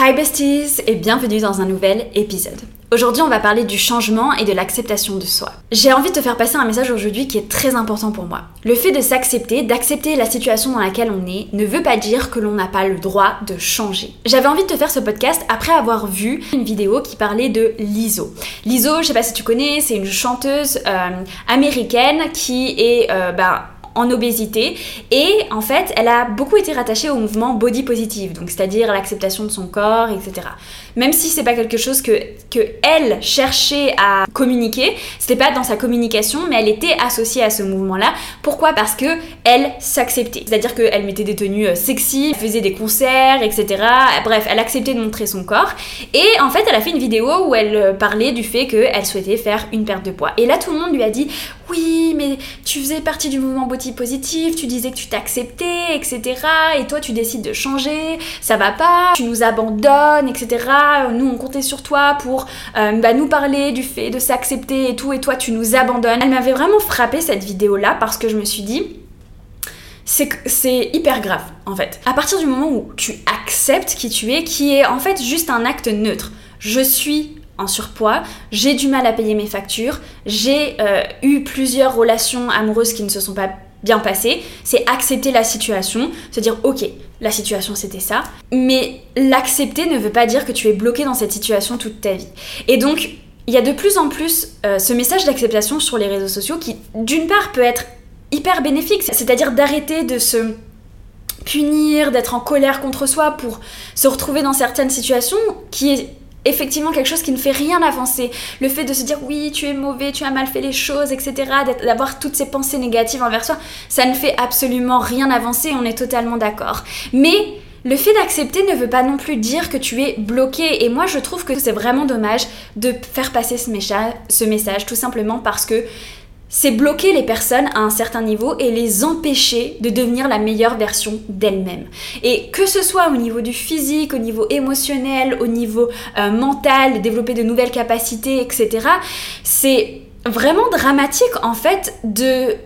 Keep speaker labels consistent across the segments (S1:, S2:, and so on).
S1: Hi besties et bienvenue dans un nouvel épisode. Aujourd'hui, on va parler du changement et de l'acceptation de soi. J'ai envie de te faire passer un message aujourd'hui qui est très important pour moi. Le fait de s'accepter, d'accepter la situation dans laquelle on est, ne veut pas dire que l'on n'a pas le droit de changer. J'avais envie de te faire ce podcast après avoir vu une vidéo qui parlait de Lizzo. Lizzo, je sais pas si tu connais, c'est une chanteuse euh, américaine qui est bah, en obésité. Et en fait elle a beaucoup été rattachée au mouvement body positive donc c'est-à-dire l'acceptation de son corps etc même si c'est pas quelque chose que, que elle cherchait à communiquer c'était pas dans sa communication mais elle était associée à ce mouvement là pourquoi? Parce que elle s'acceptait. C'est à dire qu'elle mettait des tenues euh, sexy faisait des concerts etc bref elle acceptait de montrer son corps. Et en fait elle a fait une vidéo où elle euh, parlait du fait qu'elle souhaitait faire une perte de poids. Et là tout le monde lui a dit oui mais tu faisais partie du mouvement body positif, tu disais que tu t'acceptais, etc. Et toi, tu décides de changer, ça va pas, tu nous abandonnes, etc. Nous, on comptait sur toi pour euh, bah, nous parler du fait de s'accepter et tout, et toi, tu nous abandonnes. Elle m'avait vraiment frappé cette vidéo-là parce que je me suis dit, c'est hyper grave en fait. À partir du moment où tu acceptes qui tu es, qui est en fait juste un acte neutre. Je suis en surpoids, j'ai du mal à payer mes factures, j'ai euh, eu plusieurs relations amoureuses qui ne se sont pas bien passé, c'est accepter la situation, se dire ok, la situation c'était ça, mais l'accepter ne veut pas dire que tu es bloqué dans cette situation toute ta vie. Et donc, il y a de plus en plus euh, ce message d'acceptation sur les réseaux sociaux qui, d'une part, peut être hyper bénéfique, c'est-à-dire d'arrêter de se punir, d'être en colère contre soi pour se retrouver dans certaines situations qui est effectivement quelque chose qui ne fait rien avancer. Le fait de se dire oui, tu es mauvais, tu as mal fait les choses, etc., d'avoir toutes ces pensées négatives envers soi, ça ne fait absolument rien avancer, on est totalement d'accord. Mais le fait d'accepter ne veut pas non plus dire que tu es bloqué. Et moi, je trouve que c'est vraiment dommage de faire passer ce, ce message, tout simplement parce que c'est bloquer les personnes à un certain niveau et les empêcher de devenir la meilleure version d'elles-mêmes. Et que ce soit au niveau du physique, au niveau émotionnel, au niveau euh, mental, développer de nouvelles capacités, etc., c'est vraiment dramatique en fait de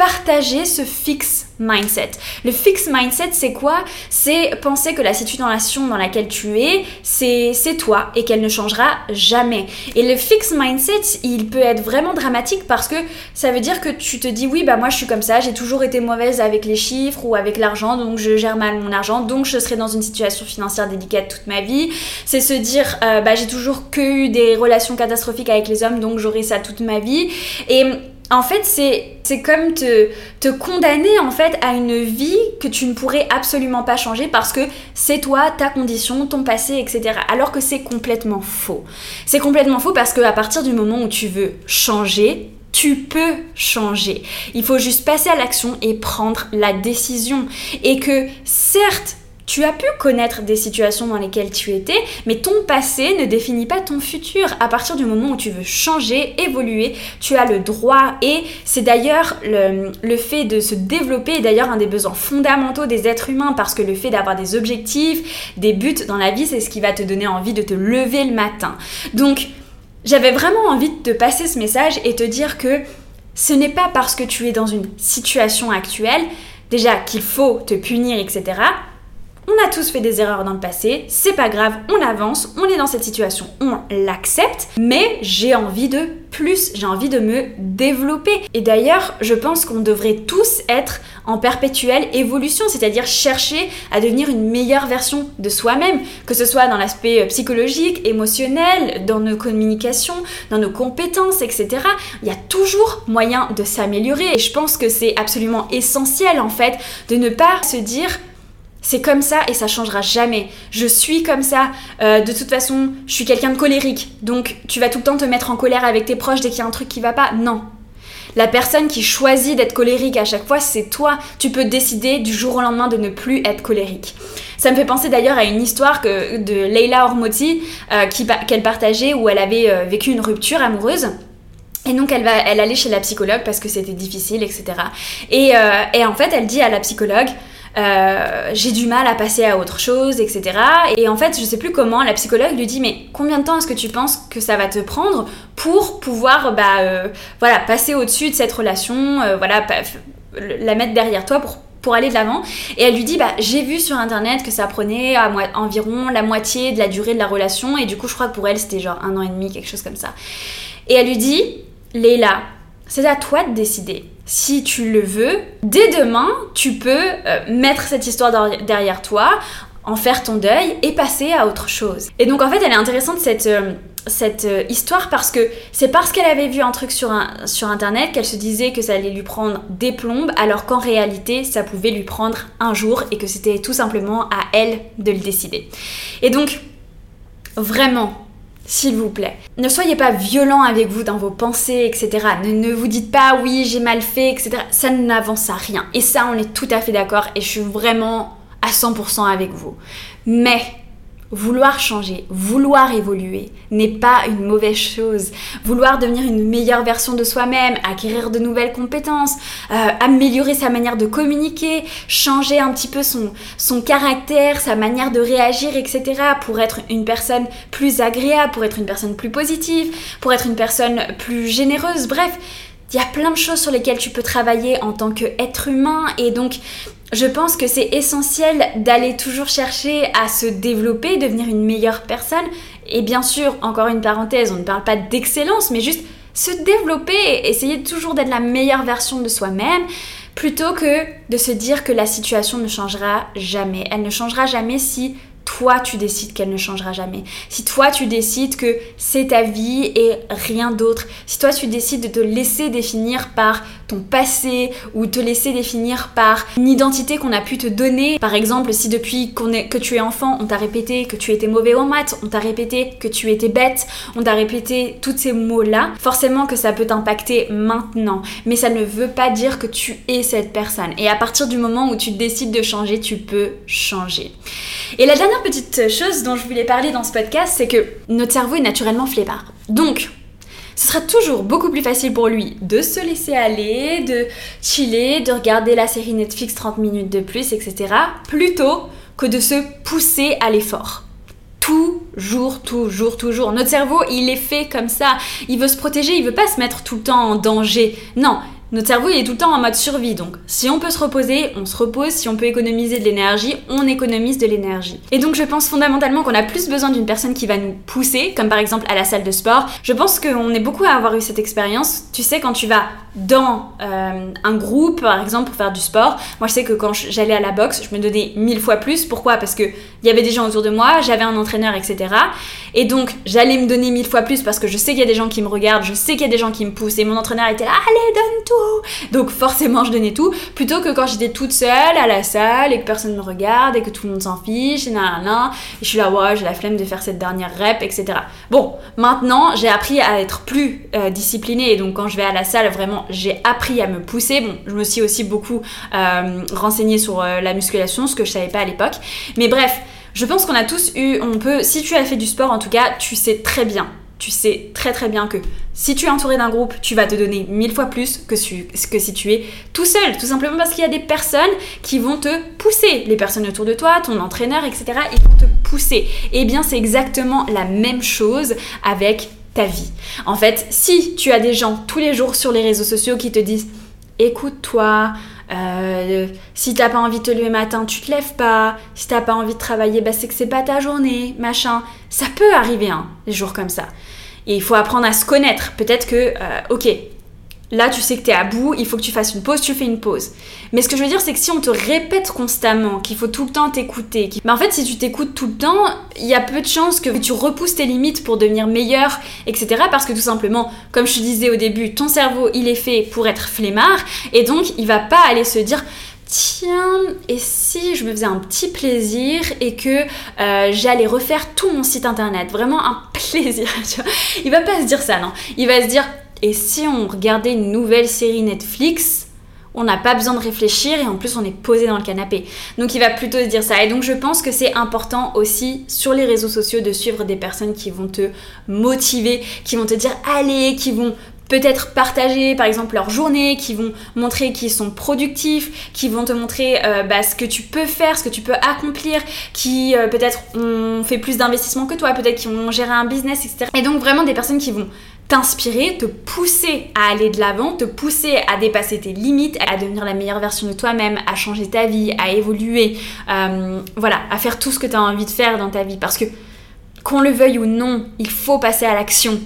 S1: partager ce fixe mindset. Le fixe mindset, c'est quoi? C'est penser que la situation dans laquelle tu es, c'est toi et qu'elle ne changera jamais. Et le fixe mindset, il peut être vraiment dramatique parce que ça veut dire que tu te dis oui, bah moi je suis comme ça, j'ai toujours été mauvaise avec les chiffres ou avec l'argent, donc je gère mal mon argent, donc je serai dans une situation financière délicate toute ma vie. C'est se dire euh, bah j'ai toujours que eu des relations catastrophiques avec les hommes, donc j'aurai ça toute ma vie. Et en fait, c'est comme te, te condamner en fait à une vie que tu ne pourrais absolument pas changer parce que c'est toi, ta condition, ton passé, etc. Alors que c'est complètement faux. C'est complètement faux parce qu'à partir du moment où tu veux changer, tu peux changer. Il faut juste passer à l'action et prendre la décision. Et que certes, tu as pu connaître des situations dans lesquelles tu étais, mais ton passé ne définit pas ton futur. À partir du moment où tu veux changer, évoluer, tu as le droit. Et c'est d'ailleurs le, fait de se développer, d'ailleurs un des besoins fondamentaux des êtres humains, parce que le fait d'avoir des objectifs, des buts dans la vie, c'est ce qui va te donner envie de te lever le matin. Donc, j'avais vraiment envie de te passer ce message et te dire que ce n'est pas parce que tu es dans une situation actuelle, déjà qu'il faut te punir, etc on a tous fait des erreurs dans le passé, c'est pas grave, on avance, on est dans cette situation, on l'accepte, mais j'ai envie de plus, j'ai envie de me développer. Et d'ailleurs, je pense qu'on devrait tous être en perpétuelle évolution, c'est-à-dire chercher à devenir une meilleure version de soi-même, que ce soit dans l'aspect psychologique, émotionnel, dans nos communications, dans nos compétences, etc. Il y a toujours moyen de s'améliorer et je pense que c'est absolument essentiel en fait de ne pas se dire c'est comme ça et ça changera jamais. Je suis comme ça. Euh, de toute façon, je suis quelqu'un de colérique. Donc, tu vas tout le temps te mettre en colère avec tes proches dès qu'il y a un truc qui va pas. Non. La personne qui choisit d'être colérique à chaque fois, c'est toi. Tu peux décider du jour au lendemain de ne plus être colérique. Ça me fait penser d'ailleurs à une histoire de Leila Hormoti euh, qu'elle partageait où elle avait euh, vécu une rupture amoureuse. Et donc elle allait chez la psychologue parce que c'était difficile, etc. Et, et en fait, elle dit à la psychologue, euh, j'ai du mal à passer à autre chose, etc. Et en fait, je sais plus comment, la psychologue lui dit mais combien de temps est-ce que tu penses que ça va te prendre pour pouvoir bah, euh, voilà, passer au-dessus de cette relation, euh, voilà, la mettre derrière toi pour pour aller de l'avant? Et elle lui dit, bah, j'ai vu sur internet que ça prenait environ la moitié de la durée de la relation. Et du coup, je crois que pour elle, c'était genre un an et demi, quelque chose comme ça. Et elle lui dit, Leila, c'est à toi de décider. Si tu le veux, dès demain, tu peux euh, mettre cette histoire derrière toi, en faire ton deuil et passer à autre chose. Et donc en fait, elle est intéressante cette, euh, euh, histoire parce que c'est parce qu'elle avait vu un truc sur internet qu'elle se disait que ça allait lui prendre des plombes alors qu'en réalité ça pouvait lui prendre un jour et que c'était tout simplement à elle de le décider. Et donc vraiment s'il vous plaît. Ne soyez pas violent avec vous dans vos pensées, etc. Ne, ne vous dites pas oui, j'ai mal fait, etc. Ça n'avance à rien. Et ça, on est tout à fait d'accord et je suis vraiment à 100% avec vous. Mais Vouloir changer, vouloir évoluer n'est pas une mauvaise chose. Vouloir devenir une meilleure version de soi-même, acquérir de nouvelles compétences, euh, améliorer sa manière de communiquer, changer un petit peu son, son caractère, sa manière de réagir, etc. pour être une personne plus agréable, pour être une personne plus positive, pour être une personne plus généreuse. Bref, il y a plein de choses sur lesquelles tu peux travailler en tant qu'être humain et donc je pense que c'est essentiel d'aller toujours chercher à se développer, devenir une meilleure personne. Et bien sûr, encore une parenthèse, on ne parle pas d'excellence, mais juste se développer, essayer toujours d'être la meilleure version de soi-même, plutôt que de se dire que la situation ne changera jamais. Elle ne changera jamais si toi tu décides qu'elle ne changera jamais, si toi tu décides que c'est ta vie et rien d'autre, si toi tu décides de te laisser définir par ton passé ou te laisser définir par une identité qu'on a pu te donner, par exemple si depuis que tu es enfant on t'a répété que tu étais mauvais en maths, on t'a répété que tu étais bête, on t'a répété tous ces mots-là, forcément que ça peut t'impacter maintenant, mais ça ne veut pas dire que tu es cette personne. Et à partir du moment où tu décides de changer, tu peux changer. Et la dernière petite chose dont je voulais parler dans ce podcast, c'est que notre cerveau est naturellement flemmard. Donc, ce sera toujours beaucoup plus facile pour lui de se laisser aller, de chiller, de regarder la série Netflix 30 minutes de plus, etc. plutôt que de se pousser à l'effort. Toujours, toujours, toujours. Notre cerveau, il est fait comme ça. Il veut se protéger, il veut pas se mettre tout le temps en danger. Non, notre cerveau est tout le temps en mode survie, donc si on peut se reposer, on se repose, si on peut économiser de l'énergie, on économise de l'énergie. Et donc je pense fondamentalement qu'on a plus besoin d'une personne qui va nous pousser, comme par exemple à la salle de sport. Je pense qu'on est beaucoup à avoir eu cette expérience. Tu sais, quand tu vas dans euh, un groupe, par exemple, pour faire du sport, moi je sais que quand j'allais à la boxe, je me donnais mille fois plus. Pourquoi? Parce qu'il y avait des gens autour de moi, j'avais un entraîneur, etc. Et donc j'allais me donner mille fois plus parce que je sais qu'il y a des gens qui me regardent, je sais qu'il y a des gens qui me poussent, et mon entraîneur était là, allez, donne tout donc forcément, je donnais tout, plutôt que quand j'étais toute seule à la salle et que personne ne me regarde et que tout le monde s'en fiche et nan, et je suis là, ouais, j'ai la flemme de faire cette dernière rep, etc. Bon, maintenant, j'ai appris à être plus euh, disciplinée et donc quand je vais à la salle, vraiment, j'ai appris à me pousser. Bon, je me suis aussi beaucoup euh, renseignée sur euh, la musculation, ce que je savais pas à l'époque. Mais bref, je pense qu'on a tous eu, on peut, si tu as fait du sport en tout cas, tu sais très bien tu sais très très bien que si tu es entouré d'un groupe, tu vas te donner mille fois plus que, que si tu es tout seul. Tout simplement parce qu'il y a des personnes qui vont te pousser. Les personnes autour de toi, ton entraîneur, etc. Ils vont te pousser. Et eh bien, c'est exactement la même chose avec ta vie. En fait, si tu as des gens tous les jours sur les réseaux sociaux qui te disent écoute-toi, euh, si t'as pas envie de te lever matin, tu te lèves pas. Si t'as pas envie de travailler, bah c'est que c'est pas ta journée, machin. Ça peut arriver, hein, des jours comme ça. Et il faut apprendre à se connaître. Peut-être que, euh, ok, Là, tu sais que tu es à bout, il faut que tu fasses une pause, tu fais une pause. Mais ce que je veux dire, c'est que si on te répète constamment qu'il faut tout le temps t'écouter, mais en fait, si tu t'écoutes tout le temps, il y a peu de chances que tu repousses tes limites pour devenir meilleur, etc. Parce que tout simplement, comme je te disais au début, ton cerveau, il est fait pour être flemmard, et donc il va pas aller se dire tiens, et si je me faisais un petit plaisir et que euh, j'allais refaire tout mon site internet, vraiment un plaisir, tu vois. Il va pas se dire ça, non. Il va se dire, et si on regardait une nouvelle série Netflix, on n'a pas besoin de réfléchir et en plus on est posé dans le canapé. Donc il va plutôt se dire ça. Et donc je pense que c'est important aussi sur les réseaux sociaux de suivre des personnes qui vont te motiver, qui vont te dire allez, qui vont peut-être partager par exemple leur journée, qui vont montrer qu'ils sont productifs, qui vont te montrer euh, bah, ce que tu peux faire, ce que tu peux accomplir, qui euh, peut-être ont fait plus d'investissement que toi, peut-être qui ont géré un business, etc. Et donc vraiment des personnes qui vont t'inspirer, te pousser à aller de l'avant, te pousser à dépasser tes limites, à devenir la meilleure version de toi-même, à changer ta vie, à évoluer, euh, voilà, à faire tout ce que tu as envie de faire dans ta vie. Parce que qu'on le veuille ou non, il faut passer à l'action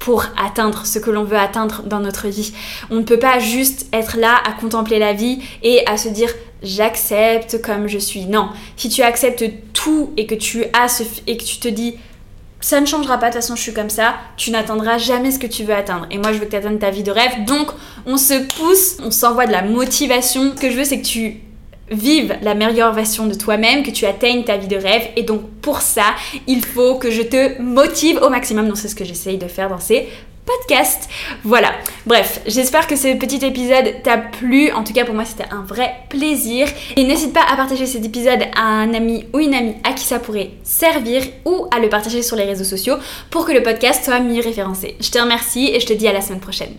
S1: pour atteindre ce que l'on veut atteindre dans notre vie. On ne peut pas juste être là à contempler la vie et à se dire j'accepte comme je suis. Non, si tu acceptes tout et que tu as et que tu te dis ça ne changera pas, de toute façon je suis comme ça, tu n'atteindras jamais ce que tu veux atteindre. Et moi je veux que tu atteignes ta vie de rêve, donc on se pousse, on s'envoie de la motivation. Ce que je veux c'est que tu vive la meilleure version de toi-même, que tu atteignes ta vie de rêve. Et donc pour ça, il faut que je te motive au maximum. Donc c'est ce que j'essaye de faire dans ces podcasts. Voilà. Bref, j'espère que ce petit épisode t'a plu. En tout cas, pour moi, c'était un vrai plaisir. Et n'hésite pas à partager cet épisode à un ami ou une amie à qui ça pourrait servir ou à le partager sur les réseaux sociaux pour que le podcast soit mieux référencé. Je te remercie et je te dis à la semaine prochaine.